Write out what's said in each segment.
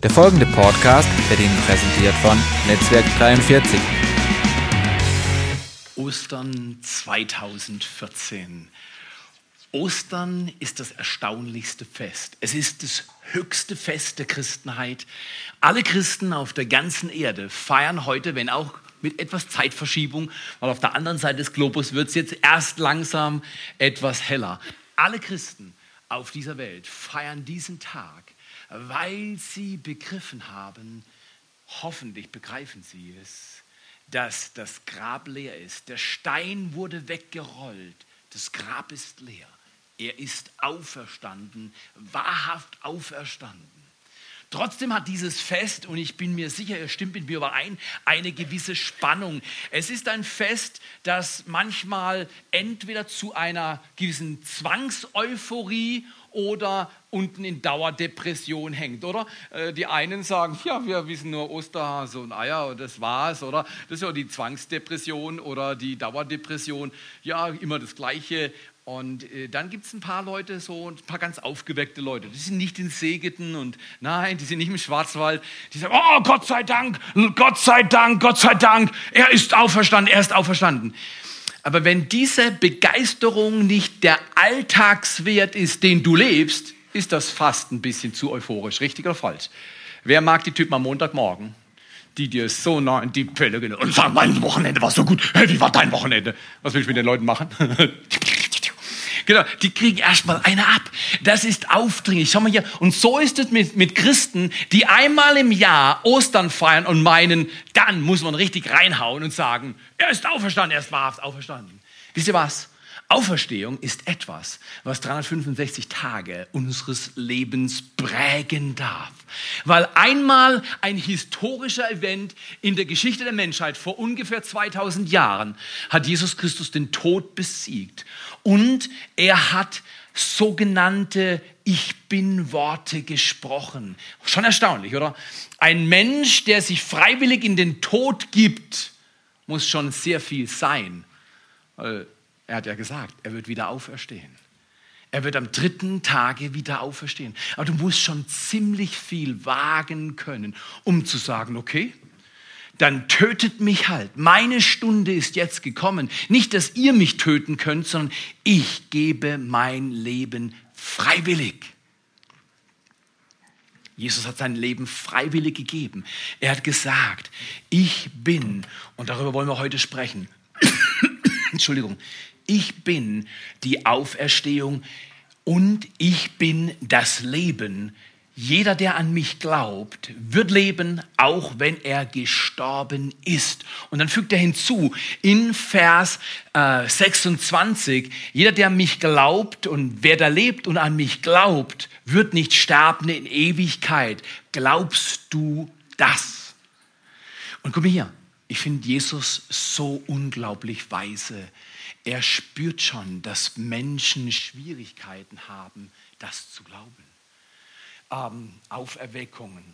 Der folgende Podcast wird Ihnen präsentiert von Netzwerk 43. Ostern 2014. Ostern ist das erstaunlichste Fest. Es ist das höchste Fest der Christenheit. Alle Christen auf der ganzen Erde feiern heute, wenn auch mit etwas Zeitverschiebung, weil auf der anderen Seite des Globus wird es jetzt erst langsam etwas heller. Alle Christen auf dieser Welt feiern diesen Tag weil sie begriffen haben, hoffentlich begreifen sie es, dass das Grab leer ist. Der Stein wurde weggerollt, das Grab ist leer. Er ist auferstanden, wahrhaft auferstanden. Trotzdem hat dieses Fest, und ich bin mir sicher, er stimmt mit mir überein, eine gewisse Spannung. Es ist ein Fest, das manchmal entweder zu einer gewissen Zwangseuphorie oder unten in Dauerdepression hängt, oder? Äh, die einen sagen, ja, wir wissen nur Osterhase und Eier und das war's, oder? Das ist ja die Zwangsdepression oder die Dauerdepression, ja, immer das Gleiche. Und äh, dann gibt es ein paar Leute, so ein paar ganz aufgeweckte Leute. Die sind nicht in Segeten und nein, die sind nicht im Schwarzwald. Die sagen, oh Gott sei Dank, Gott sei Dank, Gott sei Dank, er ist auferstanden, er ist auferstanden. Aber wenn diese Begeisterung nicht der Alltagswert ist, den du lebst, ist das fast ein bisschen zu euphorisch. Richtig oder falsch? Wer mag die Typen am Montagmorgen, die dir so nah in die Pelle gehen und sagen, mein Wochenende war so gut. Hey, wie war dein Wochenende? Was will ich mit den Leuten machen? Genau, die kriegen erstmal eine ab. Das ist aufdringlich. Schau mal hier. Und so ist es mit, mit Christen, die einmal im Jahr Ostern feiern und meinen, dann muss man richtig reinhauen und sagen, er ist auferstanden, er ist wahrhaft auferstanden. Wisst ihr was? Auferstehung ist etwas, was 365 Tage unseres Lebens prägen darf. Weil einmal ein historischer Event in der Geschichte der Menschheit vor ungefähr 2000 Jahren hat Jesus Christus den Tod besiegt und er hat sogenannte Ich bin Worte gesprochen. Schon erstaunlich, oder? Ein Mensch, der sich freiwillig in den Tod gibt, muss schon sehr viel sein. Weil er hat ja gesagt, er wird wieder auferstehen. Er wird am dritten Tage wieder auferstehen. Aber du musst schon ziemlich viel wagen können, um zu sagen, okay, dann tötet mich halt. Meine Stunde ist jetzt gekommen. Nicht, dass ihr mich töten könnt, sondern ich gebe mein Leben freiwillig. Jesus hat sein Leben freiwillig gegeben. Er hat gesagt, ich bin, und darüber wollen wir heute sprechen, Entschuldigung, ich bin die Auferstehung und ich bin das Leben. Jeder, der an mich glaubt, wird leben, auch wenn er gestorben ist. Und dann fügt er hinzu in Vers äh, 26, jeder, der an mich glaubt und wer da lebt und an mich glaubt, wird nicht sterben in Ewigkeit. Glaubst du das? Und guck mal hier, ich finde Jesus so unglaublich weise. Er spürt schon, dass Menschen Schwierigkeiten haben, das zu glauben. Ähm, Auferweckungen.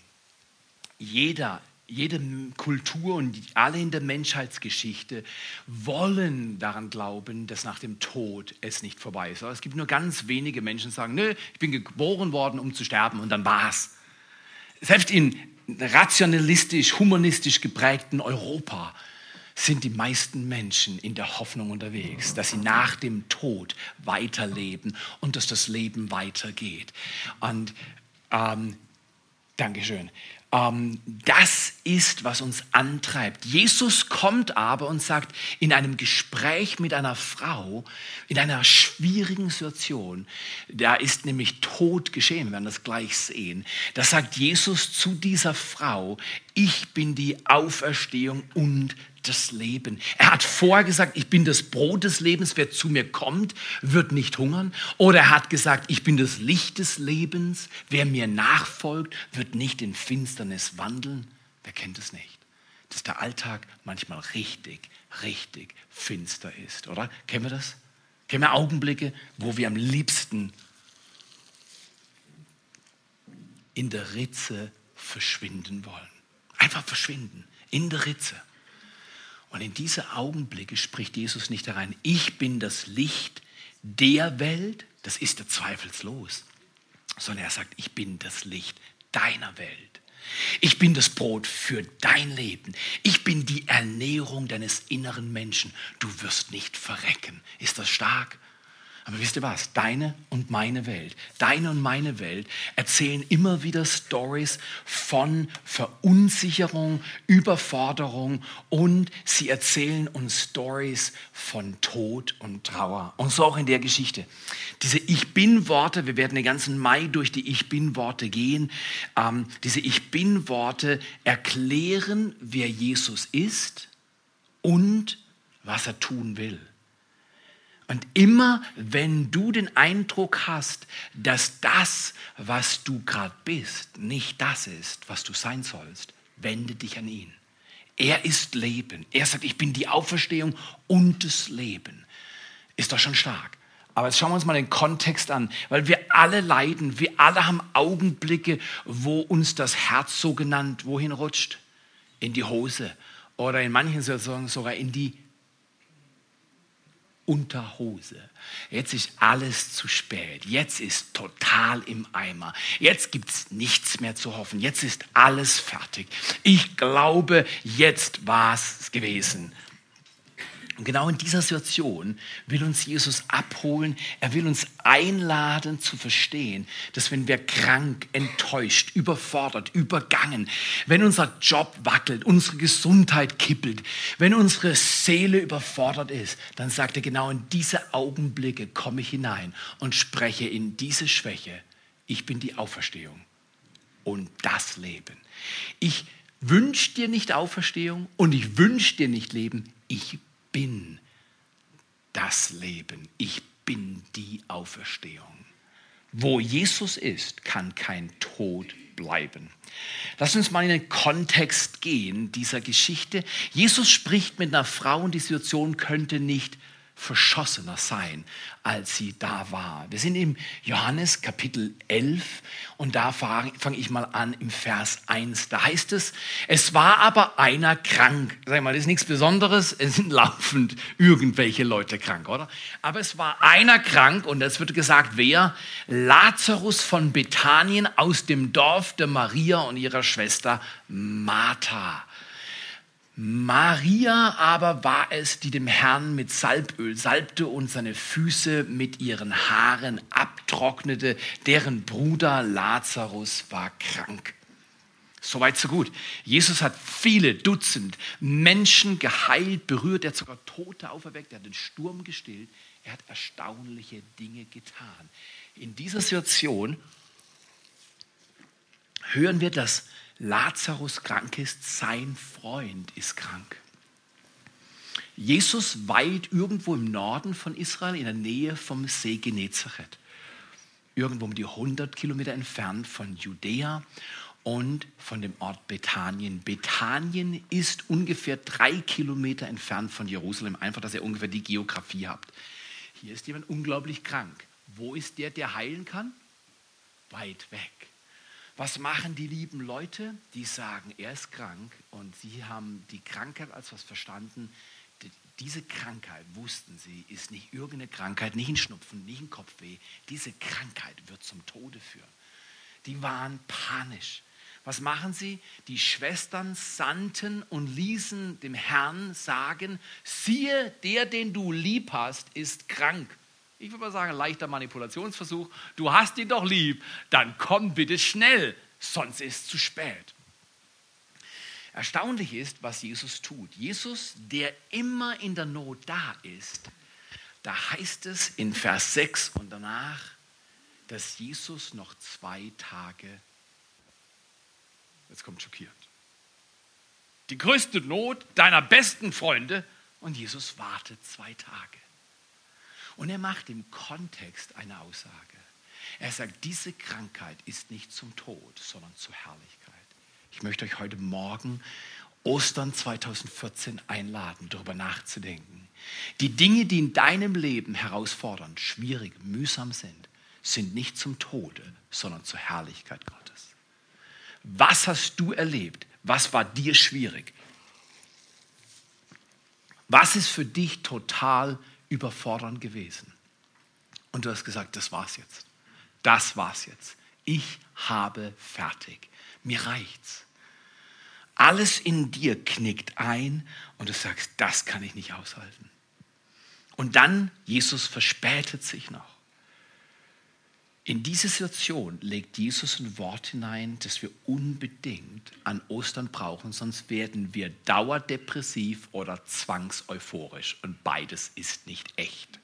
Jeder, jede Kultur und alle in der Menschheitsgeschichte wollen daran glauben, dass nach dem Tod es nicht vorbei ist. Aber es gibt nur ganz wenige Menschen, die sagen, nö, ich bin geboren worden, um zu sterben und dann war's. Selbst in rationalistisch, humanistisch geprägten Europa sind die meisten Menschen in der Hoffnung unterwegs, dass sie nach dem Tod weiterleben und dass das Leben weitergeht. Und ähm, Dankeschön. Ähm, das ist, was uns antreibt. Jesus kommt aber und sagt in einem Gespräch mit einer Frau, in einer schwierigen Situation, da ist nämlich Tod geschehen, wir werden das gleich sehen, da sagt Jesus zu dieser Frau, ich bin die Auferstehung und das Leben. Er hat vorher gesagt, ich bin das Brot des Lebens, wer zu mir kommt, wird nicht hungern. Oder er hat gesagt, ich bin das Licht des Lebens, wer mir nachfolgt, wird nicht in Finsternis wandeln. Wer kennt es nicht? Dass der Alltag manchmal richtig, richtig finster ist, oder? Kennen wir das? Kennen wir Augenblicke, wo wir am liebsten in der Ritze verschwinden wollen? Einfach verschwinden, in der Ritze. Und in diese Augenblicke spricht Jesus nicht herein, ich bin das Licht der Welt, das ist er zweifelslos, sondern er sagt, ich bin das Licht deiner Welt. Ich bin das Brot für dein Leben. Ich bin die Ernährung deines inneren Menschen. Du wirst nicht verrecken. Ist das stark? Aber wisst ihr was? Deine und meine Welt, deine und meine Welt erzählen immer wieder Stories von Verunsicherung, Überforderung und sie erzählen uns Stories von Tod und Trauer. Und so auch in der Geschichte. Diese Ich Bin-Worte, wir werden den ganzen Mai durch die Ich Bin-Worte gehen. Ähm, diese Ich Bin-Worte erklären, wer Jesus ist und was er tun will. Und immer wenn du den Eindruck hast, dass das, was du gerade bist, nicht das ist, was du sein sollst, wende dich an ihn. Er ist Leben. Er sagt, ich bin die Auferstehung und das Leben. Ist doch schon stark. Aber jetzt schauen wir uns mal den Kontext an, weil wir alle leiden, wir alle haben Augenblicke, wo uns das Herz so genannt wohin rutscht? In die Hose oder in manchen Situationen sogar in die Unterhose. Jetzt ist alles zu spät. Jetzt ist total im Eimer. Jetzt gibt es nichts mehr zu hoffen. Jetzt ist alles fertig. Ich glaube, jetzt war es gewesen. Und genau in dieser Situation will uns Jesus abholen. Er will uns einladen zu verstehen, dass wenn wir krank, enttäuscht, überfordert, übergangen, wenn unser Job wackelt, unsere Gesundheit kippelt, wenn unsere Seele überfordert ist, dann sagt er genau in diese Augenblicke komme ich hinein und spreche in diese Schwäche. Ich bin die Auferstehung und das Leben. Ich wünsche dir nicht Auferstehung und ich wünsche dir nicht Leben. Ich bin das Leben. Ich bin die Auferstehung. Wo Jesus ist, kann kein Tod bleiben. Lass uns mal in den Kontext gehen dieser Geschichte. Jesus spricht mit einer Frau und die Situation könnte nicht verschossener sein, als sie da war. Wir sind im Johannes Kapitel 11 und da fange fang ich mal an im Vers 1. Da heißt es, es war aber einer krank. Sag mal, das ist nichts Besonderes, es sind laufend irgendwelche Leute krank, oder? Aber es war einer krank und es wird gesagt, wer? Lazarus von Bethanien aus dem Dorf der Maria und ihrer Schwester Martha. Maria aber war es, die dem Herrn mit Salböl salbte und seine Füße mit ihren Haaren abtrocknete, deren Bruder Lazarus war krank. Soweit, so gut. Jesus hat viele Dutzend Menschen geheilt, berührt, er hat sogar Tote auferweckt, er hat den Sturm gestillt, er hat erstaunliche Dinge getan. In dieser Situation hören wir, dass Lazarus krank ist, sein Freund ist krank. Jesus weilt irgendwo im Norden von Israel, in der Nähe vom See Genezareth. Irgendwo um die 100 Kilometer entfernt von Judäa und von dem Ort Bethanien. Bethanien ist ungefähr drei Kilometer entfernt von Jerusalem, einfach, dass ihr ungefähr die Geografie habt. Hier ist jemand unglaublich krank. Wo ist der, der heilen kann? Weit weg. Was machen die lieben Leute? Die sagen, er ist krank und sie haben die Krankheit als was verstanden. Diese Krankheit, wussten sie, ist nicht irgendeine Krankheit, nicht ein Schnupfen, nicht ein Kopfweh. Diese Krankheit wird zum Tode führen. Die waren panisch. Was machen sie? Die Schwestern sandten und ließen dem Herrn sagen, siehe, der, den du lieb hast, ist krank ich würde mal sagen, leichter Manipulationsversuch. Du hast ihn doch lieb, dann komm bitte schnell, sonst ist es zu spät. Erstaunlich ist, was Jesus tut. Jesus, der immer in der Not da ist, da heißt es in Vers 6 und danach, dass Jesus noch zwei Tage, jetzt kommt schockiert, die größte Not deiner besten Freunde und Jesus wartet zwei Tage. Und er macht im Kontext eine Aussage. Er sagt, diese Krankheit ist nicht zum Tod, sondern zur Herrlichkeit. Ich möchte euch heute Morgen Ostern 2014 einladen, darüber nachzudenken. Die Dinge, die in deinem Leben herausfordernd, schwierig, mühsam sind, sind nicht zum Tode, sondern zur Herrlichkeit Gottes. Was hast du erlebt? Was war dir schwierig? Was ist für dich total schwierig? Überfordernd gewesen. Und du hast gesagt, das war's jetzt. Das war's jetzt. Ich habe fertig. Mir reicht's. Alles in dir knickt ein und du sagst, das kann ich nicht aushalten. Und dann, Jesus verspätet sich noch. In diese Situation legt Jesus ein Wort hinein, das wir unbedingt an Ostern brauchen, sonst werden wir dauerdepressiv oder zwangseuphorisch. Und beides ist nicht echt.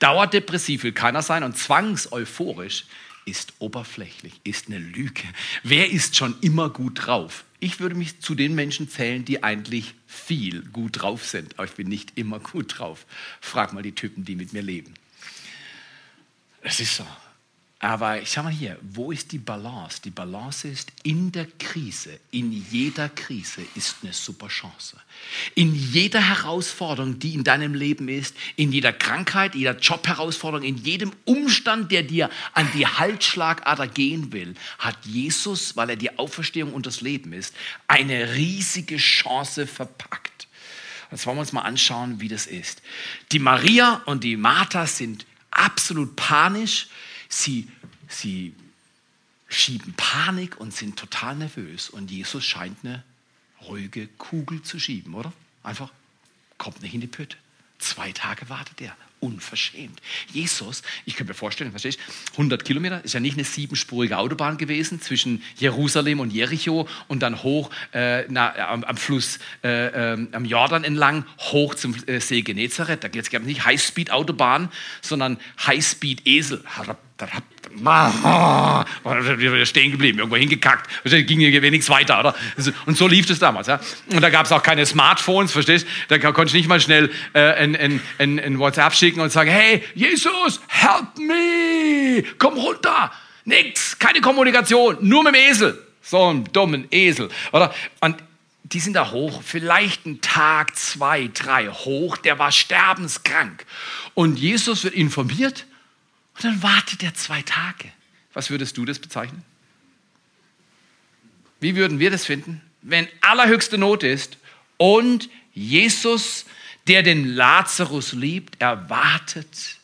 Dauerdepressiv will keiner sein und zwangseuphorisch ist oberflächlich, ist eine Lüge. Wer ist schon immer gut drauf? Ich würde mich zu den Menschen zählen, die eigentlich viel gut drauf sind, aber ich bin nicht immer gut drauf. Frag mal die Typen, die mit mir leben. Es ist so. Aber ich sag mal hier, wo ist die Balance? Die Balance ist in der Krise, in jeder Krise ist eine super Chance. In jeder Herausforderung, die in deinem Leben ist, in jeder Krankheit, jeder Jobherausforderung, in jedem Umstand, der dir an die Halsschlagader gehen will, hat Jesus, weil er die Auferstehung und das Leben ist, eine riesige Chance verpackt. Jetzt wollen wir uns mal anschauen, wie das ist. Die Maria und die Martha sind absolut panisch. Sie, sie schieben Panik und sind total nervös. Und Jesus scheint eine ruhige Kugel zu schieben, oder? Einfach kommt nicht in die Pütte. Zwei Tage wartet er. Unverschämt. Jesus, ich könnte mir vorstellen, verstehst 100 Kilometer ist ja nicht eine siebenspurige Autobahn gewesen zwischen Jerusalem und Jericho und dann hoch äh, na, am, am, Fluss, äh, äh, am Jordan entlang, hoch zum äh, See Genezareth. Da geht es nicht Highspeed-Autobahn, sondern Highspeed-Esel. Wir stehen geblieben, irgendwo hingekackt. Ging hier nichts weiter, oder? Und so lief es damals. Ja? Und da gab es auch keine Smartphones, verstehst? Da konnte ich nicht mal schnell äh, ein, ein, ein, ein WhatsApp schicken und sagen: Hey, Jesus, help me! Komm runter! Nix, keine Kommunikation, nur mit dem Esel. So einen dummen Esel, oder? Und die sind da hoch, vielleicht einen Tag, zwei, drei hoch, der war sterbenskrank. Und Jesus wird informiert und dann wartet er zwei Tage. Was würdest du das bezeichnen? Wie würden wir das finden? Wenn allerhöchste Not ist und Jesus, der den Lazarus liebt, erwartet,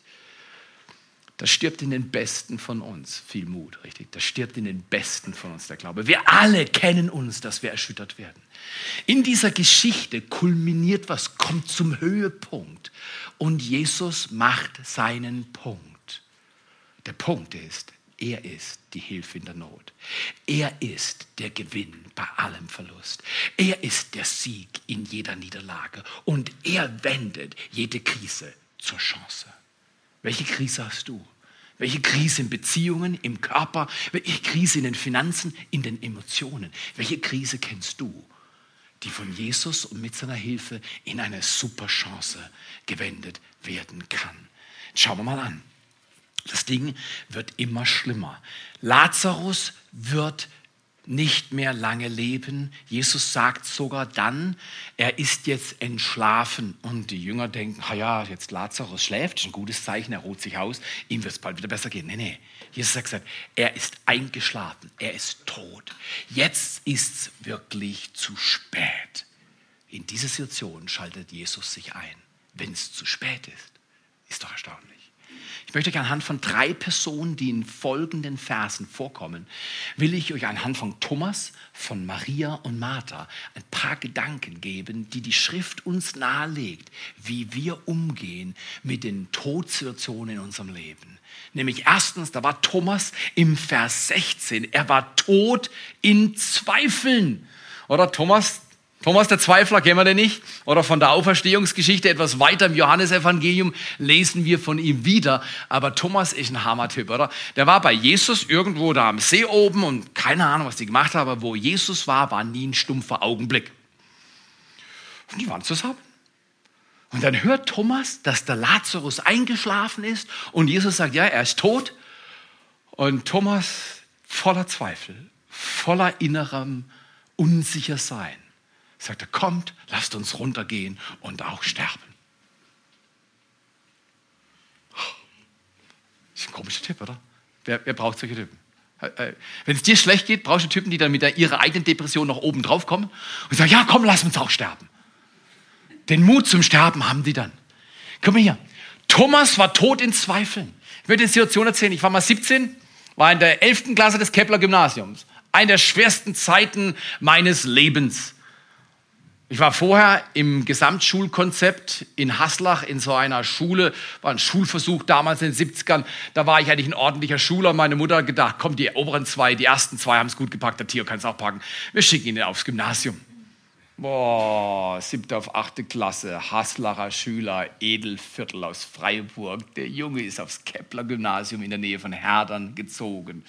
da stirbt in den Besten von uns viel Mut, richtig? Da stirbt in den Besten von uns der Glaube. Wir alle kennen uns, dass wir erschüttert werden. In dieser Geschichte kulminiert was, kommt zum Höhepunkt und Jesus macht seinen Punkt. Der Punkt ist, er ist die Hilfe in der Not. Er ist der Gewinn bei allem Verlust. Er ist der Sieg in jeder Niederlage. Und er wendet jede Krise zur Chance. Welche Krise hast du? Welche Krise in Beziehungen, im Körper? Welche Krise in den Finanzen, in den Emotionen? Welche Krise kennst du, die von Jesus und mit seiner Hilfe in eine super Chance gewendet werden kann? Schauen wir mal an. Das Ding wird immer schlimmer. Lazarus wird nicht mehr lange leben. Jesus sagt sogar dann, er ist jetzt entschlafen. Und die Jünger denken, ja, jetzt Lazarus schläft, ist ein gutes Zeichen, er ruht sich aus, ihm wird es bald wieder besser gehen. Nee, nee. Jesus hat gesagt, er ist eingeschlafen, er ist tot. Jetzt ist es wirklich zu spät. In dieser Situation schaltet Jesus sich ein. Wenn es zu spät ist, ist doch erstaunlich. Ich möchte euch anhand von drei Personen, die in folgenden Versen vorkommen, will ich euch anhand von Thomas, von Maria und Martha ein paar Gedanken geben, die die Schrift uns nahelegt, wie wir umgehen mit den Todsituationen in unserem Leben. Nämlich erstens, da war Thomas im Vers 16, er war tot in Zweifeln. Oder Thomas, Thomas der Zweifler kennen wir den nicht? Oder von der Auferstehungsgeschichte etwas weiter im Johannesevangelium lesen wir von ihm wieder. Aber Thomas ist ein Hammertyp, oder? Der war bei Jesus irgendwo da am See oben und keine Ahnung, was die gemacht haben, aber wo Jesus war, war nie ein stumpfer Augenblick. Und die waren zusammen. Und dann hört Thomas, dass der Lazarus eingeschlafen ist und Jesus sagt, ja, er ist tot. Und Thomas voller Zweifel, voller innerem Unsichersein sagt er, kommt, lasst uns runtergehen und auch sterben. Das ist ein komischer Tipp, oder? Wer, wer braucht solche Typen? Äh, äh, Wenn es dir schlecht geht, brauchst du Typen, die dann mit ihrer eigenen Depression noch oben drauf kommen und sagen, ja, komm, lass uns auch sterben. Den Mut zum Sterben haben die dann. Guck mal hier. Thomas war tot in Zweifeln. Ich möchte die Situation erzählen. Ich war mal 17 war in der 11. Klasse des Kepler Gymnasiums. Eine der schwersten Zeiten meines Lebens. Ich war vorher im Gesamtschulkonzept in Haslach in so einer Schule, war ein Schulversuch damals in den 70ern. Da war ich eigentlich ein ordentlicher Schüler. Meine Mutter hat gedacht, komm, die oberen zwei, die ersten zwei haben es gut gepackt, der Tier kann es auch packen. Wir schicken ihn aufs Gymnasium. Boah, siebte auf achte Klasse, Haslacher Schüler, Edelviertel aus Freiburg. Der Junge ist aufs Kepler-Gymnasium in der Nähe von Herdern gezogen.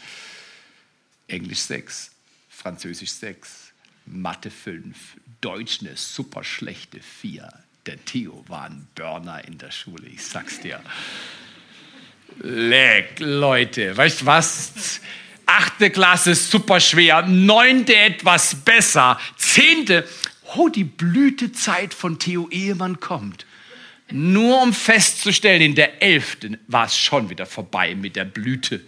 Englisch 6, Französisch 6, Mathe 5, Deutsch eine super schlechte 4. Der Theo war ein Burner in der Schule, ich sag's dir. Leck, Leute, weißt was? Achte Klasse super schwer, neunte etwas besser, zehnte, oh, die Blütezeit von Theo Ehemann kommt. Nur um festzustellen, in der elften war es schon wieder vorbei mit der Blüte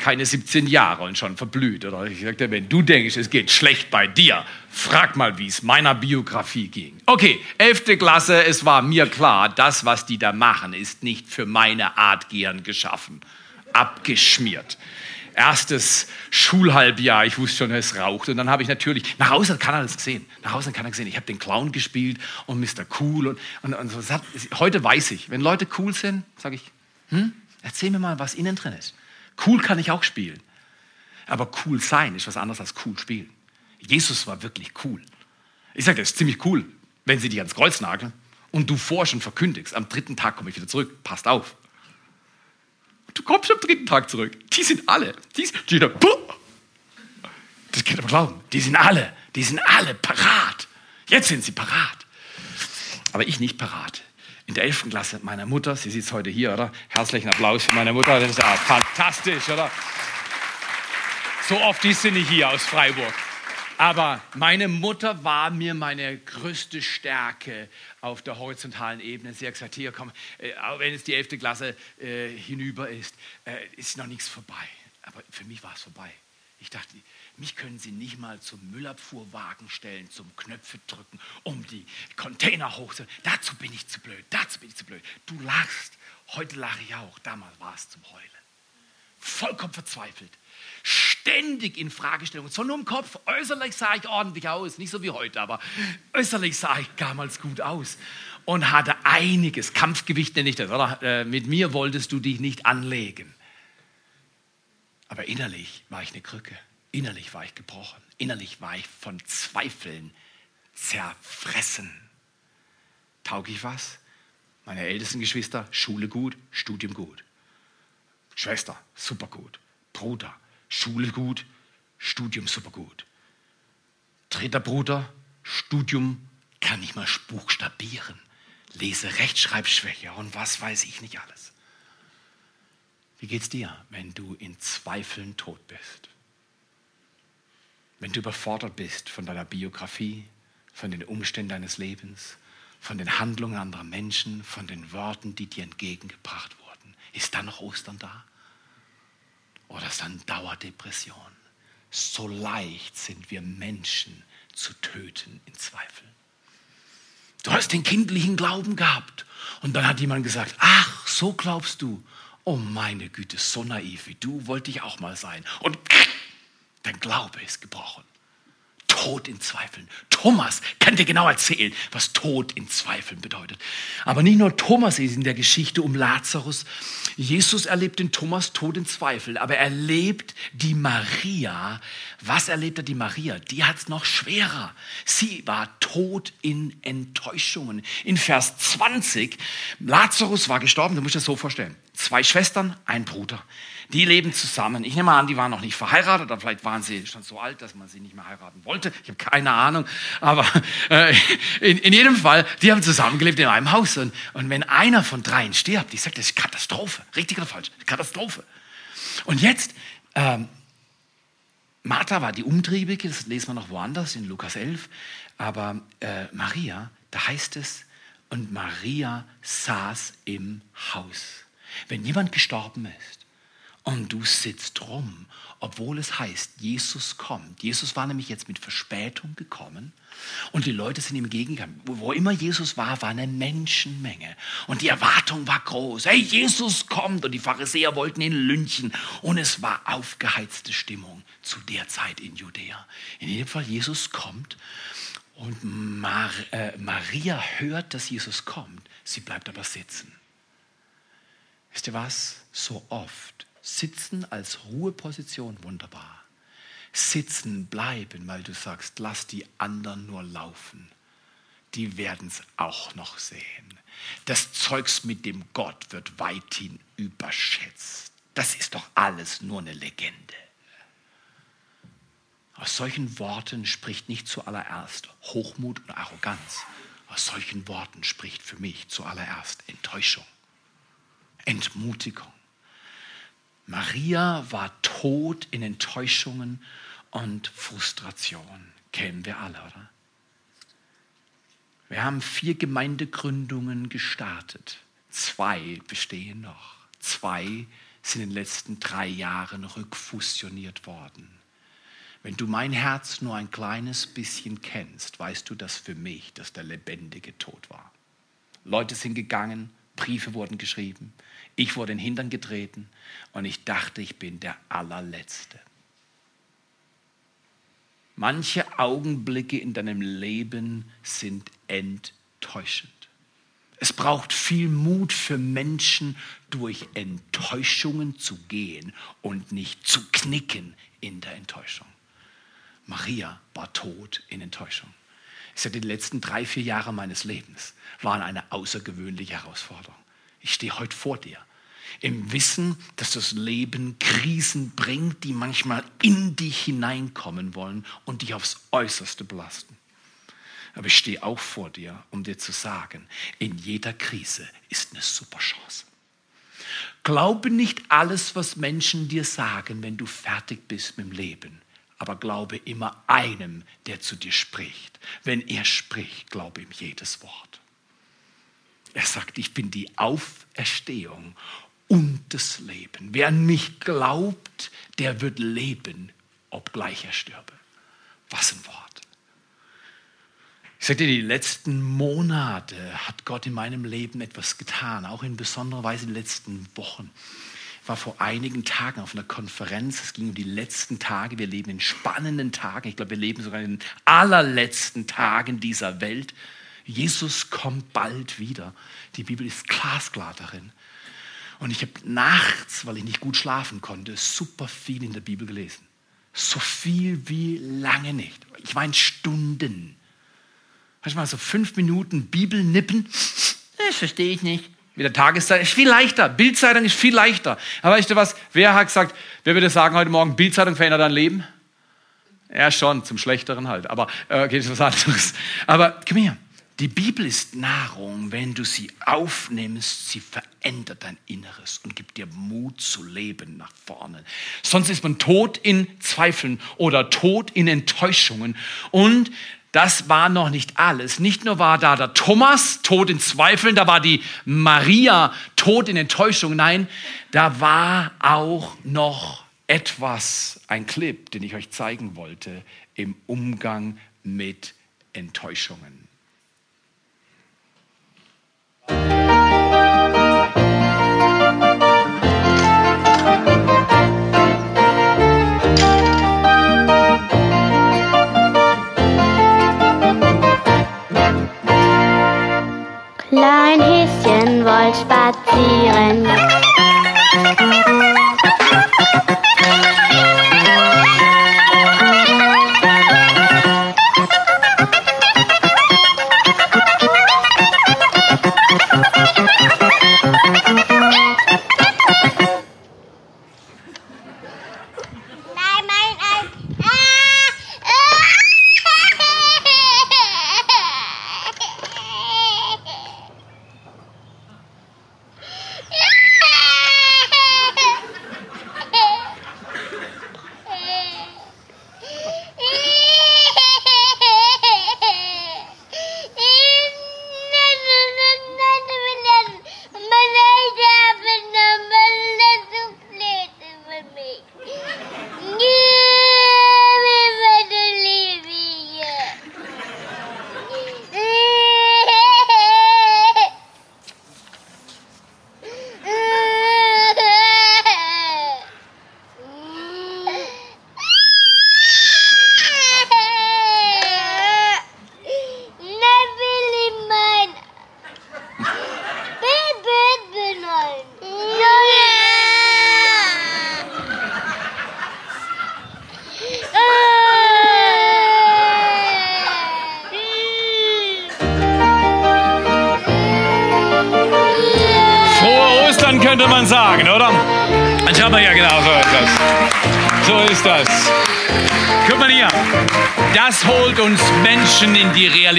keine 17 Jahre und schon verblüht. Oder ich sagte, wenn du denkst, es geht schlecht bei dir, frag mal, wie es meiner Biografie ging. Okay, 11. Klasse, es war mir klar, das, was die da machen, ist nicht für meine Art Gehirn geschaffen. Abgeschmiert. Erstes Schulhalbjahr, ich wusste schon, es raucht. Und dann habe ich natürlich, nach Hause kann er das gesehen. Nach Hause kann er gesehen, ich habe den Clown gespielt und Mr. Cool. Und, und, und so. Heute weiß ich, wenn Leute cool sind, sage ich, hm, erzähl mir mal, was innen drin ist. Cool kann ich auch spielen. Aber cool sein ist was anderes als cool spielen. Jesus war wirklich cool. Ich sage, das ist ziemlich cool, wenn sie dich ans Kreuz nageln und du forsch und verkündigst, am dritten Tag komme ich wieder zurück. Passt auf. Du kommst am dritten Tag zurück. Die sind alle. Die sind, das könnt ihr glauben. Die sind alle. Die sind alle parat. Jetzt sind sie parat. Aber ich nicht parat in der 11. Klasse meiner Mutter. Sie sitzt heute hier, oder? Herzlichen Applaus für meine Mutter. Das ist ja fantastisch, oder? So oft ist sie nicht hier aus Freiburg. Aber meine Mutter war mir meine größte Stärke auf der horizontalen Ebene. Sie hat gesagt, hier komm, äh, auch wenn es die 11. Klasse äh, hinüber ist, äh, ist noch nichts vorbei. Aber für mich war es vorbei. Ich dachte, mich können Sie nicht mal zum Müllabfuhrwagen stellen, zum Knöpfe drücken, um die Container hochzunehmen. Dazu bin ich zu blöd, dazu bin ich zu blöd. Du lachst, heute lache ich auch, damals war es zum Heulen. Vollkommen verzweifelt. Ständig in Fragestellungen. Zwar nur im Kopf, äußerlich sah ich ordentlich aus, nicht so wie heute, aber äußerlich sah ich damals gut aus und hatte einiges. Kampfgewicht nenne ich das, oder? Äh, mit mir wolltest du dich nicht anlegen. Aber innerlich war ich eine Krücke. Innerlich war ich gebrochen. Innerlich war ich von Zweifeln zerfressen. Taug ich was? Meine ältesten Geschwister, Schule gut, Studium gut. Schwester, super gut. Bruder, Schule gut, Studium super gut. Dritter Bruder, Studium kann nicht mal buchstabieren. Lese Rechtschreibschwäche und was weiß ich nicht alles. Wie geht's dir, wenn du in Zweifeln tot bist? Wenn du überfordert bist von deiner Biografie, von den Umständen deines Lebens, von den Handlungen anderer Menschen, von den Worten, die dir entgegengebracht wurden, ist dann noch Ostern da? Oder ist dann Dauerdepression? So leicht sind wir Menschen zu töten in Zweifeln. Du hast den kindlichen Glauben gehabt und dann hat jemand gesagt, ach, so glaubst du. Oh meine Güte, so naiv wie du wollte ich auch mal sein. Und Dein Glaube ist gebrochen. Tod in Zweifeln. Thomas kann dir genau erzählen, was Tod in Zweifeln bedeutet. Aber nicht nur Thomas ist in der Geschichte um Lazarus. Jesus erlebt den Thomas Tod in Zweifeln, aber er erlebt die Maria. Was erlebt er die Maria? Die hat es noch schwerer. Sie war tot in Enttäuschungen. In Vers 20, Lazarus war gestorben, du musst dir das so vorstellen. Zwei Schwestern, ein Bruder. Die leben zusammen. Ich nehme an, die waren noch nicht verheiratet oder vielleicht waren sie schon so alt, dass man sie nicht mehr heiraten wollte. Ich habe keine Ahnung. Aber äh, in, in, jedem Fall, die haben zusammengelebt in einem Haus. Und, und wenn einer von dreien stirbt, ich sage, das ist Katastrophe. Richtig oder falsch? Katastrophe. Und jetzt, ähm, Martha war die Umtriebige, das lesen wir noch woanders in Lukas 11. Aber äh, Maria, da heißt es, und Maria saß im Haus. Wenn jemand gestorben ist, und du sitzt rum, obwohl es heißt, Jesus kommt. Jesus war nämlich jetzt mit Verspätung gekommen und die Leute sind ihm entgegengegangen. Wo immer Jesus war, war eine Menschenmenge und die Erwartung war groß. Hey, Jesus kommt und die Pharisäer wollten ihn lynchen und es war aufgeheizte Stimmung zu der Zeit in Judäa. In jedem Fall, Jesus kommt und Mar äh, Maria hört, dass Jesus kommt. Sie bleibt aber sitzen. Wisst ihr was? So oft Sitzen als Ruheposition, wunderbar. Sitzen bleiben, weil du sagst, lass die anderen nur laufen. Die werden es auch noch sehen. Das Zeugs mit dem Gott wird weithin überschätzt. Das ist doch alles nur eine Legende. Aus solchen Worten spricht nicht zuallererst Hochmut und Arroganz. Aus solchen Worten spricht für mich zuallererst Enttäuschung, Entmutigung. Maria war tot in Enttäuschungen und Frustration. Kennen wir alle, oder? Wir haben vier Gemeindegründungen gestartet. Zwei bestehen noch. Zwei sind in den letzten drei Jahren rückfusioniert worden. Wenn du mein Herz nur ein kleines bisschen kennst, weißt du, dass für mich das der lebendige Tod war. Leute sind gegangen, Briefe wurden geschrieben, ich wurde in den Hintern getreten und ich dachte, ich bin der allerletzte. Manche Augenblicke in deinem Leben sind enttäuschend. Es braucht viel Mut für Menschen, durch Enttäuschungen zu gehen und nicht zu knicken in der Enttäuschung. Maria war tot in Enttäuschung. Ich sagte, die letzten drei, vier Jahre meines Lebens waren eine außergewöhnliche Herausforderung. Ich stehe heute vor dir im Wissen, dass das Leben Krisen bringt, die manchmal in dich hineinkommen wollen und dich aufs Äußerste belasten. Aber ich stehe auch vor dir, um dir zu sagen, in jeder Krise ist eine super Chance. Glaube nicht alles, was Menschen dir sagen, wenn du fertig bist mit dem Leben. Aber glaube immer einem, der zu dir spricht. Wenn er spricht, glaube ihm jedes Wort. Er sagt, ich bin die Auferstehung und das Leben. Wer an mich glaubt, der wird leben, obgleich er stürbe. Was ein Wort. Ich sagte, die letzten Monate hat Gott in meinem Leben etwas getan, auch in besonderer Weise in den letzten Wochen. Ich war vor einigen Tagen auf einer Konferenz, es ging um die letzten Tage, wir leben in spannenden Tagen, ich glaube, wir leben sogar in den allerletzten Tagen dieser Welt. Jesus kommt bald wieder. Die Bibel ist glasklar darin. Und ich habe nachts, weil ich nicht gut schlafen konnte, super viel in der Bibel gelesen. So viel wie lange nicht. Ich meine Stunden. Manchmal so fünf Minuten Bibel nippen. Das verstehe ich nicht. Mit der Tageszeitung ist viel leichter. Bildzeitung ist viel leichter. Aber weißt du was? Wer hat gesagt, wer würde sagen heute Morgen, Bildzeitung verändert dein Leben? Ja, schon, zum Schlechteren halt. Aber äh, okay, das ist was anderes. Aber komm her. Die Bibel ist Nahrung, wenn du sie aufnimmst, sie verändert dein Inneres und gibt dir Mut zu leben nach vorne. Sonst ist man tot in Zweifeln oder tot in Enttäuschungen. Und das war noch nicht alles. Nicht nur war da der Thomas tot in Zweifeln, da war die Maria tot in Enttäuschung. Nein, da war auch noch etwas, ein Clip, den ich euch zeigen wollte, im Umgang mit Enttäuschungen. Klein Häschen wollt spazieren.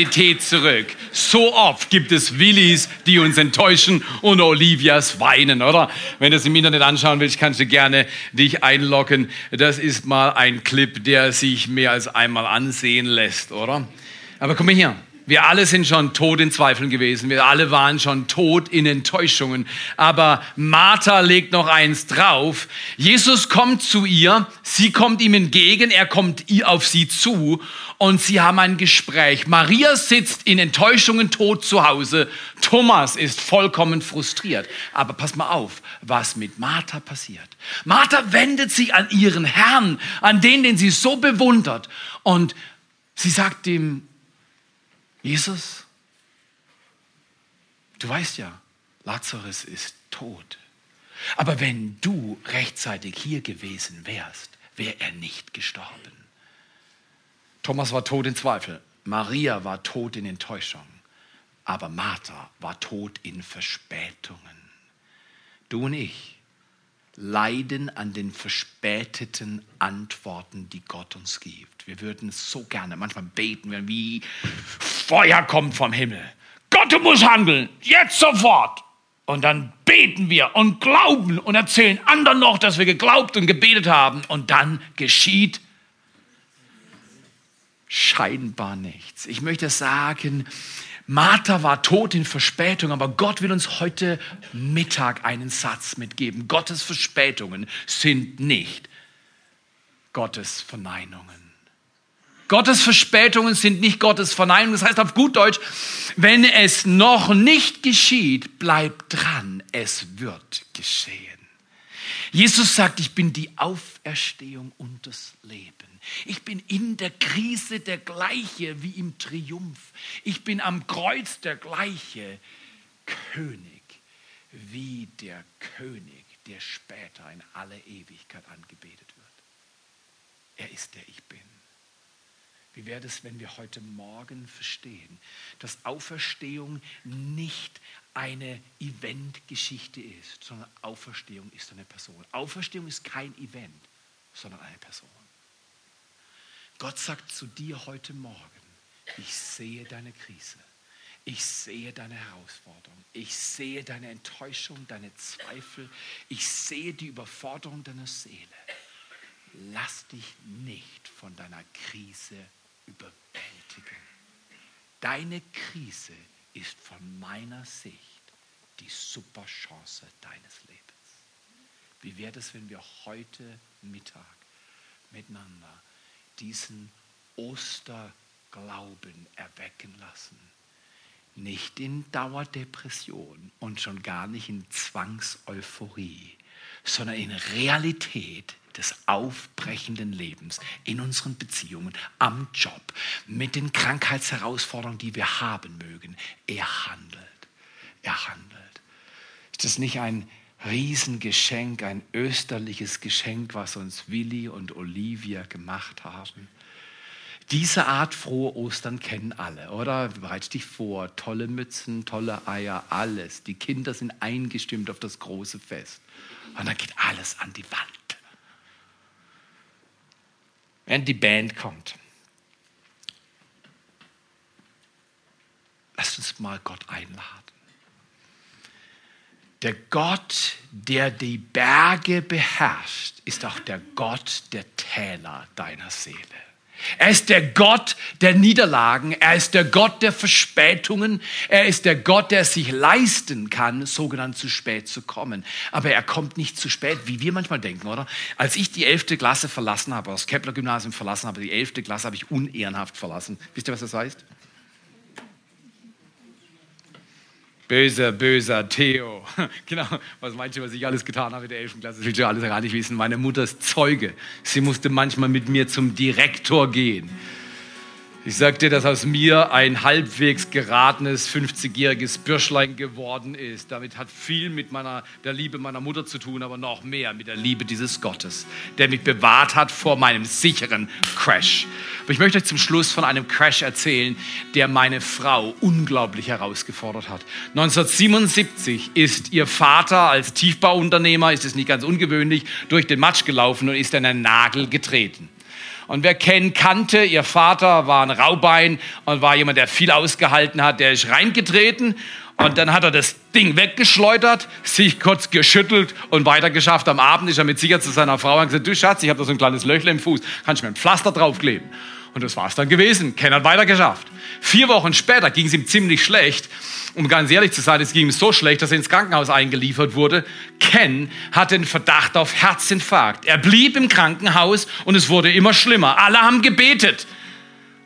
Realität zurück. So oft gibt es Willis, die uns enttäuschen und Olivias weinen, oder? Wenn du es im Internet anschauen willst, kannst du gerne dich einloggen. Das ist mal ein Clip, der sich mehr als einmal ansehen lässt, oder? Aber komm mal hier. Wir alle sind schon tot in Zweifeln gewesen. Wir alle waren schon tot in Enttäuschungen. Aber Martha legt noch eins drauf. Jesus kommt zu ihr. Sie kommt ihm entgegen. Er kommt auf sie zu. Und sie haben ein Gespräch. Maria sitzt in Enttäuschungen tot zu Hause. Thomas ist vollkommen frustriert. Aber pass mal auf, was mit Martha passiert. Martha wendet sich an ihren Herrn, an den, den sie so bewundert. Und sie sagt ihm, Jesus, du weißt ja, Lazarus ist tot. Aber wenn du rechtzeitig hier gewesen wärst, wäre er nicht gestorben. Thomas war tot in Zweifel, Maria war tot in Enttäuschung, aber Martha war tot in Verspätungen. Du und ich leiden an den verspäteten Antworten, die Gott uns gibt. Wir würden so gerne, manchmal beten wir, wie Feuer kommt vom Himmel. Gott, du musst handeln, jetzt sofort. Und dann beten wir und glauben und erzählen anderen noch, dass wir geglaubt und gebetet haben. Und dann geschieht scheinbar nichts. Ich möchte sagen, Martha war tot in Verspätung, aber Gott will uns heute Mittag einen Satz mitgeben. Gottes Verspätungen sind nicht Gottes Verneinungen. Gottes Verspätungen sind nicht Gottes Verneinungen. Das heißt auf gut Deutsch, wenn es noch nicht geschieht, bleib dran, es wird geschehen. Jesus sagt, ich bin die Auferstehung und das Leben. Ich bin in der Krise der gleiche wie im Triumph. Ich bin am Kreuz der gleiche König wie der König, der später in alle Ewigkeit angebetet wird. Er ist der Ich Bin. Wie wäre es, wenn wir heute Morgen verstehen, dass Auferstehung nicht eine Eventgeschichte ist, sondern Auferstehung ist eine Person. Auferstehung ist kein Event, sondern eine Person. Gott sagt zu dir heute Morgen, ich sehe deine Krise. Ich sehe deine Herausforderung. Ich sehe deine Enttäuschung, deine Zweifel. Ich sehe die Überforderung deiner Seele. Lass dich nicht von deiner Krise überwältigen. Deine Krise ist von meiner Sicht die super Chance deines Lebens. Wie wäre es, wenn wir heute Mittag miteinander diesen Osterglauben erwecken lassen? Nicht in Dauerdepression und schon gar nicht in Zwangseuphorie, sondern in Realität des aufbrechenden Lebens, in unseren Beziehungen, am Job, mit den Krankheitsherausforderungen, die wir haben mögen. Er handelt. Er handelt. Ist das nicht ein Riesengeschenk, ein österliches Geschenk, was uns Willi und Olivia gemacht haben? Diese Art frohe Ostern kennen alle, oder? Bereite dich vor, tolle Mützen, tolle Eier, alles. Die Kinder sind eingestimmt auf das große Fest. Und dann geht alles an die Wand wenn die Band kommt. Lasst uns mal Gott einladen. Der Gott, der die Berge beherrscht, ist auch der Gott der Täler deiner Seele. Er ist der Gott der Niederlagen, er ist der Gott der Verspätungen, er ist der Gott, der sich leisten kann, sogenannt zu spät zu kommen. Aber er kommt nicht zu spät, wie wir manchmal denken, oder? Als ich die 11. Klasse verlassen habe, das Kepler Gymnasium verlassen habe, die 11. Klasse habe ich unehrenhaft verlassen. Wisst ihr, was das heißt? Böser, böser Theo. Genau, was meinst du, was ich alles getan habe in der 11. Klasse? Das will ich alles gar nicht wissen. Meine Mutter ist Zeuge. Sie musste manchmal mit mir zum Direktor gehen. Ich sag dir, dass aus mir ein halbwegs geratenes 50-jähriges Bürschlein geworden ist. Damit hat viel mit meiner, der Liebe meiner Mutter zu tun, aber noch mehr mit der Liebe dieses Gottes, der mich bewahrt hat vor meinem sicheren Crash. Aber ich möchte euch zum Schluss von einem Crash erzählen, der meine Frau unglaublich herausgefordert hat. 1977 ist ihr Vater als Tiefbauunternehmer, ist es nicht ganz ungewöhnlich, durch den Matsch gelaufen und ist in einen Nagel getreten. Und wer kennt, kannte, ihr Vater war ein Raubein und war jemand, der viel ausgehalten hat, der ist reingetreten und dann hat er das Ding weggeschleudert, sich kurz geschüttelt und weitergeschafft. Am Abend ist er mit Sicherheit zu seiner Frau und gesagt, du Schatz, ich habe da so ein kleines Löchle im Fuß, kannst du mir ein Pflaster draufkleben? Und das war es dann gewesen. Ken hat weitergeschafft. Vier Wochen später ging es ihm ziemlich schlecht. Um ganz ehrlich zu sein, es ging ihm so schlecht, dass er ins Krankenhaus eingeliefert wurde. Ken hatte den Verdacht auf Herzinfarkt. Er blieb im Krankenhaus und es wurde immer schlimmer. Alle haben gebetet.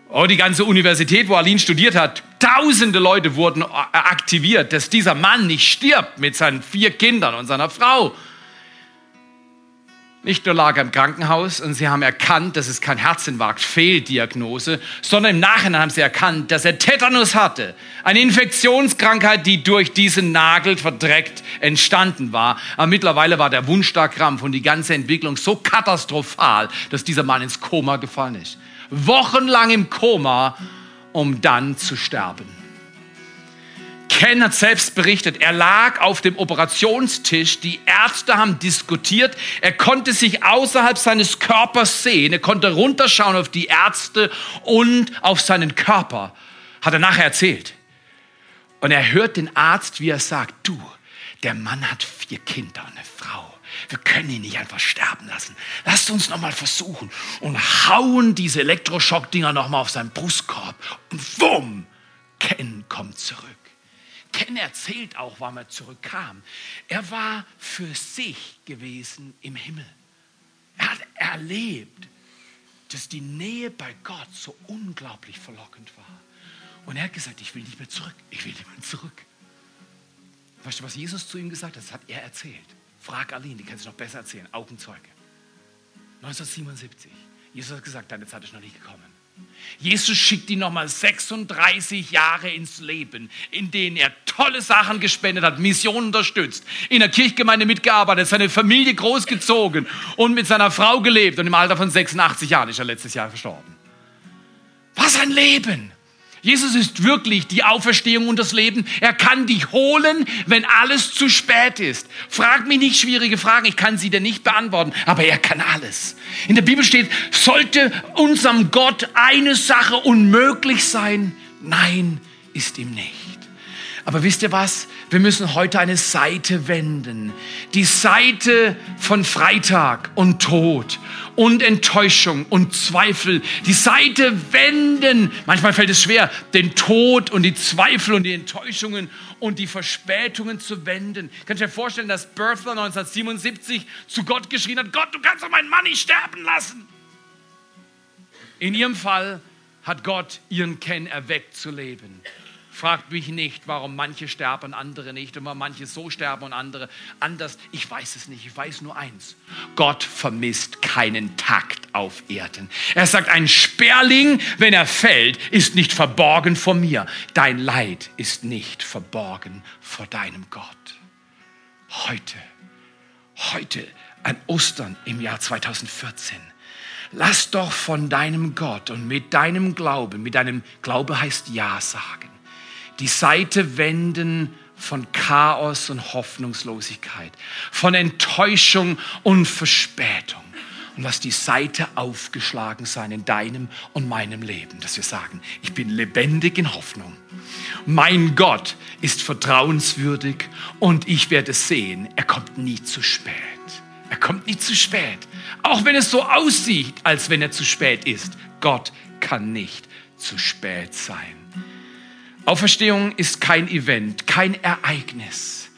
Oh, die ganze Universität, wo Aline studiert hat, tausende Leute wurden aktiviert, dass dieser Mann nicht stirbt mit seinen vier Kindern und seiner Frau. Nicht nur lag er im Krankenhaus und sie haben erkannt, dass es kein Herzinfarkt, Fehldiagnose, sondern im Nachhinein haben sie erkannt, dass er Tetanus hatte. Eine Infektionskrankheit, die durch diesen Nagel verdreckt entstanden war. Aber mittlerweile war der Wundstarkrampf und die ganze Entwicklung so katastrophal, dass dieser Mann ins Koma gefallen ist wochenlang im Koma, um dann zu sterben. Ken hat selbst berichtet, er lag auf dem Operationstisch, die Ärzte haben diskutiert, er konnte sich außerhalb seines Körpers sehen, er konnte runterschauen auf die Ärzte und auf seinen Körper, hat er nachher erzählt. Und er hört den Arzt, wie er sagt, du, der Mann hat vier Kinder und eine Frau. Wir können ihn nicht einfach sterben lassen. Lasst uns noch mal versuchen und hauen diese Elektroschockdinger noch mal auf seinen Brustkorb. Und wumm, Ken kommt zurück. Ken erzählt auch, warum er zurückkam. Er war für sich gewesen im Himmel. Er hat erlebt, dass die Nähe bei Gott so unglaublich verlockend war. Und er hat gesagt, ich will nicht mehr zurück. Ich will nicht mehr zurück. Weißt du, was Jesus zu ihm gesagt hat? Das hat er erzählt. Frag Aline, die kann es noch besser erzählen. Augenzeuge. 1977. Jesus hat gesagt, deine Zeit ist noch nicht gekommen. Jesus schickt ihn nochmal 36 Jahre ins Leben, in denen er tolle Sachen gespendet hat, Missionen unterstützt, in der Kirchgemeinde mitgearbeitet, seine Familie großgezogen und mit seiner Frau gelebt. Und im Alter von 86 Jahren ist er letztes Jahr verstorben. Was ein Leben! Jesus ist wirklich die Auferstehung und das Leben. Er kann dich holen, wenn alles zu spät ist. Frag mich nicht schwierige Fragen, ich kann sie dir nicht beantworten, aber er kann alles. In der Bibel steht, sollte unserem Gott eine Sache unmöglich sein? Nein, ist ihm nicht. Aber wisst ihr was? Wir müssen heute eine Seite wenden. Die Seite von Freitag und Tod und Enttäuschung und Zweifel. Die Seite wenden. Manchmal fällt es schwer, den Tod und die Zweifel und die Enttäuschungen und die Verspätungen zu wenden. Kannst du dir vorstellen, dass Bertha 1977 zu Gott geschrien hat, Gott, du kannst doch meinen Mann nicht sterben lassen. In ihrem Fall hat Gott ihren Ken erweckt zu leben. Fragt mich nicht, warum manche sterben, andere nicht, und warum manche so sterben und andere anders. Ich weiß es nicht. Ich weiß nur eins. Gott vermisst keinen Takt auf Erden. Er sagt, ein Sperling, wenn er fällt, ist nicht verborgen vor mir. Dein Leid ist nicht verborgen vor deinem Gott. Heute, heute an Ostern im Jahr 2014 lass doch von deinem Gott und mit deinem Glauben, mit deinem Glaube heißt Ja sagen, die Seite wenden von Chaos und Hoffnungslosigkeit, von Enttäuschung und Verspätung. Und lass die Seite aufgeschlagen sein in deinem und meinem Leben, dass wir sagen, ich bin lebendig in Hoffnung. Mein Gott ist vertrauenswürdig und ich werde sehen, er kommt nie zu spät. Er kommt nie zu spät. Auch wenn es so aussieht, als wenn er zu spät ist. Gott kann nicht zu spät sein. Auferstehung ist kein Event, kein Ereignis.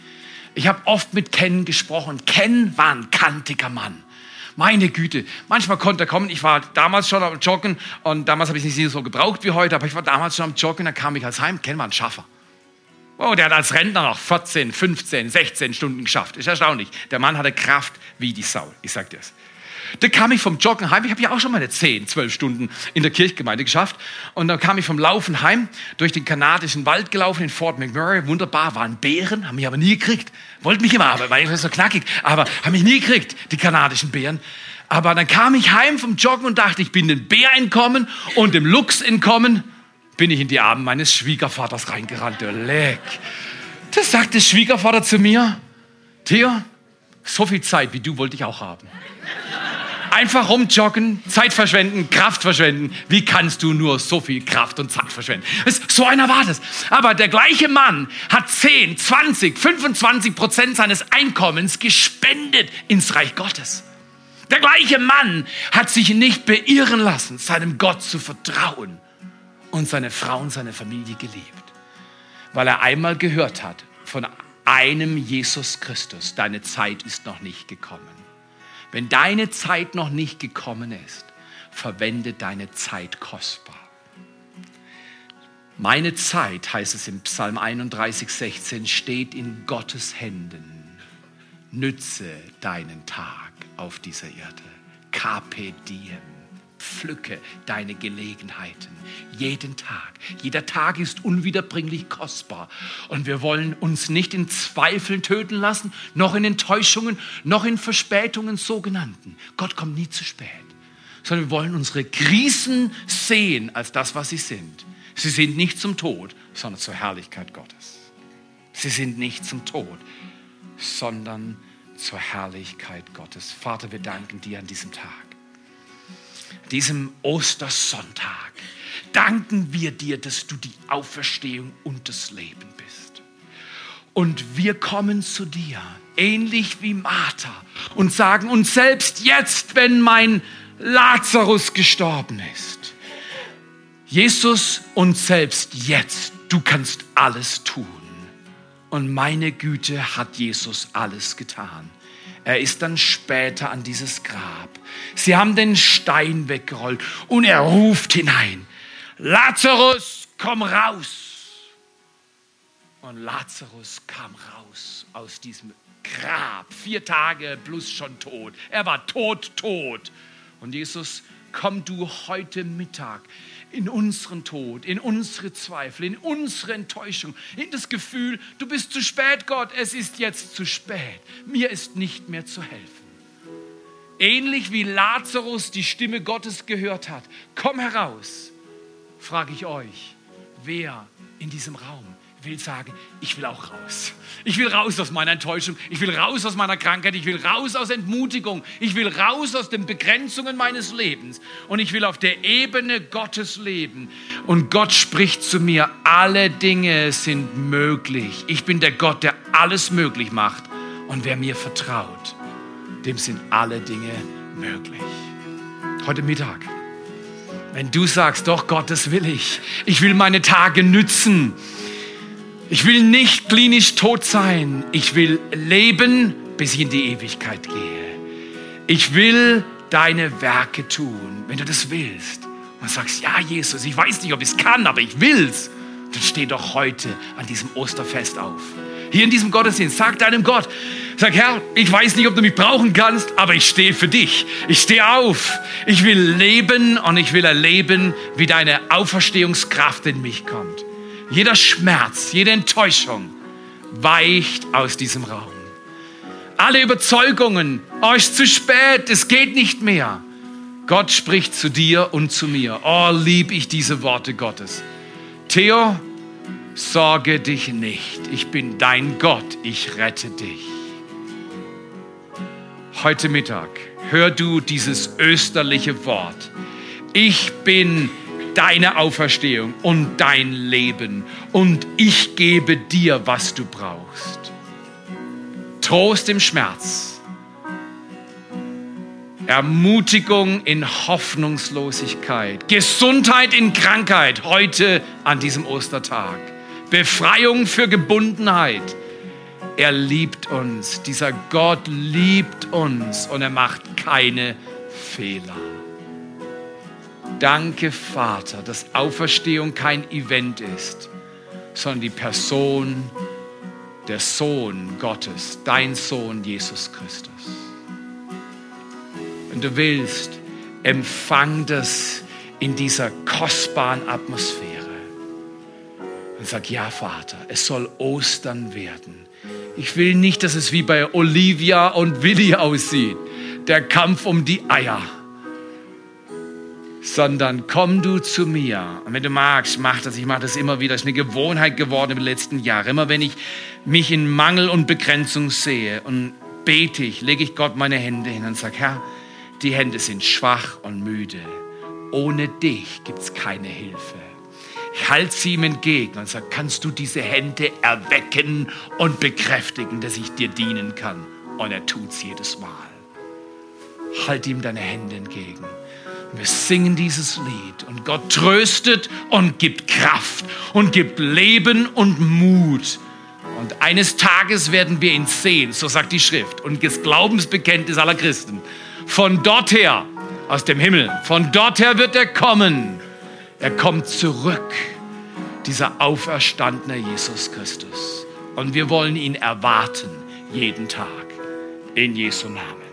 Ich habe oft mit Ken gesprochen. Ken war ein kantiger Mann. Meine Güte, manchmal konnte er kommen. Ich war damals schon am Joggen und damals habe ich es nicht so gebraucht wie heute, aber ich war damals schon am Joggen, dann kam ich als Heim. Ken war ein Schaffer. Oh, der hat als Rentner noch 14, 15, 16 Stunden geschafft. Ist erstaunlich. Der Mann hatte Kraft wie die Sau. Ich sag dir das. Da kam ich vom Joggen heim. Ich habe ja auch schon meine 10, 12 Stunden in der Kirchgemeinde geschafft. Und dann kam ich vom Laufen heim, durch den kanadischen Wald gelaufen in Fort McMurray. Wunderbar, waren Bären, haben mich aber nie gekriegt. Wollten mich immer, aber weil ich so knackig, aber haben mich nie gekriegt, die kanadischen Bären. Aber dann kam ich heim vom Joggen und dachte, ich bin dem Bär entkommen und dem Luchs entkommen. Bin ich in die Arme meines Schwiegervaters reingerannt. Leck. Das sagt der Schwiegervater zu mir. Theo, so viel Zeit wie du wollte ich auch haben. Einfach rumjoggen, Zeit verschwenden, Kraft verschwenden. Wie kannst du nur so viel Kraft und Zeit verschwenden? So einer war das. Aber der gleiche Mann hat 10, 20, 25 Prozent seines Einkommens gespendet ins Reich Gottes. Der gleiche Mann hat sich nicht beirren lassen, seinem Gott zu vertrauen und seine Frau und seine Familie geliebt, weil er einmal gehört hat von einem Jesus Christus, deine Zeit ist noch nicht gekommen. Wenn deine Zeit noch nicht gekommen ist, verwende deine Zeit kostbar. Meine Zeit, heißt es im Psalm 31, 16, steht in Gottes Händen. Nütze deinen Tag auf dieser Erde. Carpe diem. Pflücke deine Gelegenheiten. Jeden Tag. Jeder Tag ist unwiederbringlich kostbar. Und wir wollen uns nicht in Zweifeln töten lassen, noch in Enttäuschungen, noch in Verspätungen sogenannten. Gott kommt nie zu spät. Sondern wir wollen unsere Krisen sehen als das, was sie sind. Sie sind nicht zum Tod, sondern zur Herrlichkeit Gottes. Sie sind nicht zum Tod, sondern zur Herrlichkeit Gottes. Vater, wir danken dir an diesem Tag diesem Ostersonntag, danken wir dir, dass du die Auferstehung und das Leben bist. Und wir kommen zu dir, ähnlich wie Martha, und sagen uns selbst jetzt, wenn mein Lazarus gestorben ist, Jesus uns selbst jetzt, du kannst alles tun. Und meine Güte hat Jesus alles getan. Er ist dann später an dieses Grab. Sie haben den Stein weggerollt und er ruft hinein, Lazarus, komm raus. Und Lazarus kam raus aus diesem Grab, vier Tage plus schon tot. Er war tot, tot. Und Jesus, komm du heute Mittag in unseren Tod, in unsere Zweifel, in unsere Enttäuschung, in das Gefühl, du bist zu spät, Gott, es ist jetzt zu spät. Mir ist nicht mehr zu helfen. Ähnlich wie Lazarus die Stimme Gottes gehört hat, komm heraus, frage ich euch, wer in diesem Raum will sagen, ich will auch raus. Ich will raus aus meiner Enttäuschung. Ich will raus aus meiner Krankheit. Ich will raus aus Entmutigung. Ich will raus aus den Begrenzungen meines Lebens. Und ich will auf der Ebene Gottes leben. Und Gott spricht zu mir, alle Dinge sind möglich. Ich bin der Gott, der alles möglich macht. Und wer mir vertraut, dem sind alle Dinge möglich. Heute Mittag. Wenn du sagst, doch Gott, das will ich. Ich will meine Tage nützen. Ich will nicht klinisch tot sein. Ich will leben, bis ich in die Ewigkeit gehe. Ich will deine Werke tun, wenn du das willst. Und sagst, ja, Jesus, ich weiß nicht, ob ich es kann, aber ich will's. Dann steh doch heute an diesem Osterfest auf. Hier in diesem Gottesdienst, sag deinem Gott, sag, Herr, ich weiß nicht, ob du mich brauchen kannst, aber ich stehe für dich. Ich stehe auf. Ich will leben und ich will erleben, wie deine Auferstehungskraft in mich kommt. Jeder Schmerz, jede Enttäuschung weicht aus diesem Raum. Alle Überzeugungen, oh, ist zu spät, es geht nicht mehr. Gott spricht zu dir und zu mir. Oh, lieb ich diese Worte Gottes. Theo, sorge dich nicht. Ich bin dein Gott. Ich rette dich. Heute Mittag hör du dieses österliche Wort. Ich bin deine Auferstehung und dein Leben und ich gebe dir, was du brauchst. Trost im Schmerz, Ermutigung in Hoffnungslosigkeit, Gesundheit in Krankheit heute an diesem Ostertag, Befreiung für Gebundenheit. Er liebt uns, dieser Gott liebt uns und er macht keine Fehler. Danke, Vater, dass Auferstehung kein Event ist, sondern die Person, der Sohn Gottes, dein Sohn Jesus Christus. Wenn du willst, empfang das in dieser kostbaren Atmosphäre und sag, ja Vater, es soll Ostern werden. Ich will nicht, dass es wie bei Olivia und Willi aussieht der Kampf um die Eier, sondern komm du zu mir. Und wenn du magst, mach das. Ich mache das immer wieder. Das ist eine Gewohnheit geworden im letzten Jahr. Immer wenn ich mich in Mangel und Begrenzung sehe und bete ich, lege ich Gott meine Hände hin und sage, Herr, die Hände sind schwach und müde. Ohne dich gibt es keine Hilfe. Ich halte sie ihm entgegen und sage, kannst du diese Hände erwecken und bekräftigen, dass ich dir dienen kann? Und er tut es jedes Mal. Halt ihm deine Hände entgegen. Wir singen dieses Lied und Gott tröstet und gibt Kraft und gibt Leben und Mut. Und eines Tages werden wir ihn sehen, so sagt die Schrift und das Glaubensbekenntnis aller Christen. Von dort her, aus dem Himmel, von dort her wird er kommen. Er kommt zurück, dieser auferstandene Jesus Christus. Und wir wollen ihn erwarten, jeden Tag, in Jesu Namen.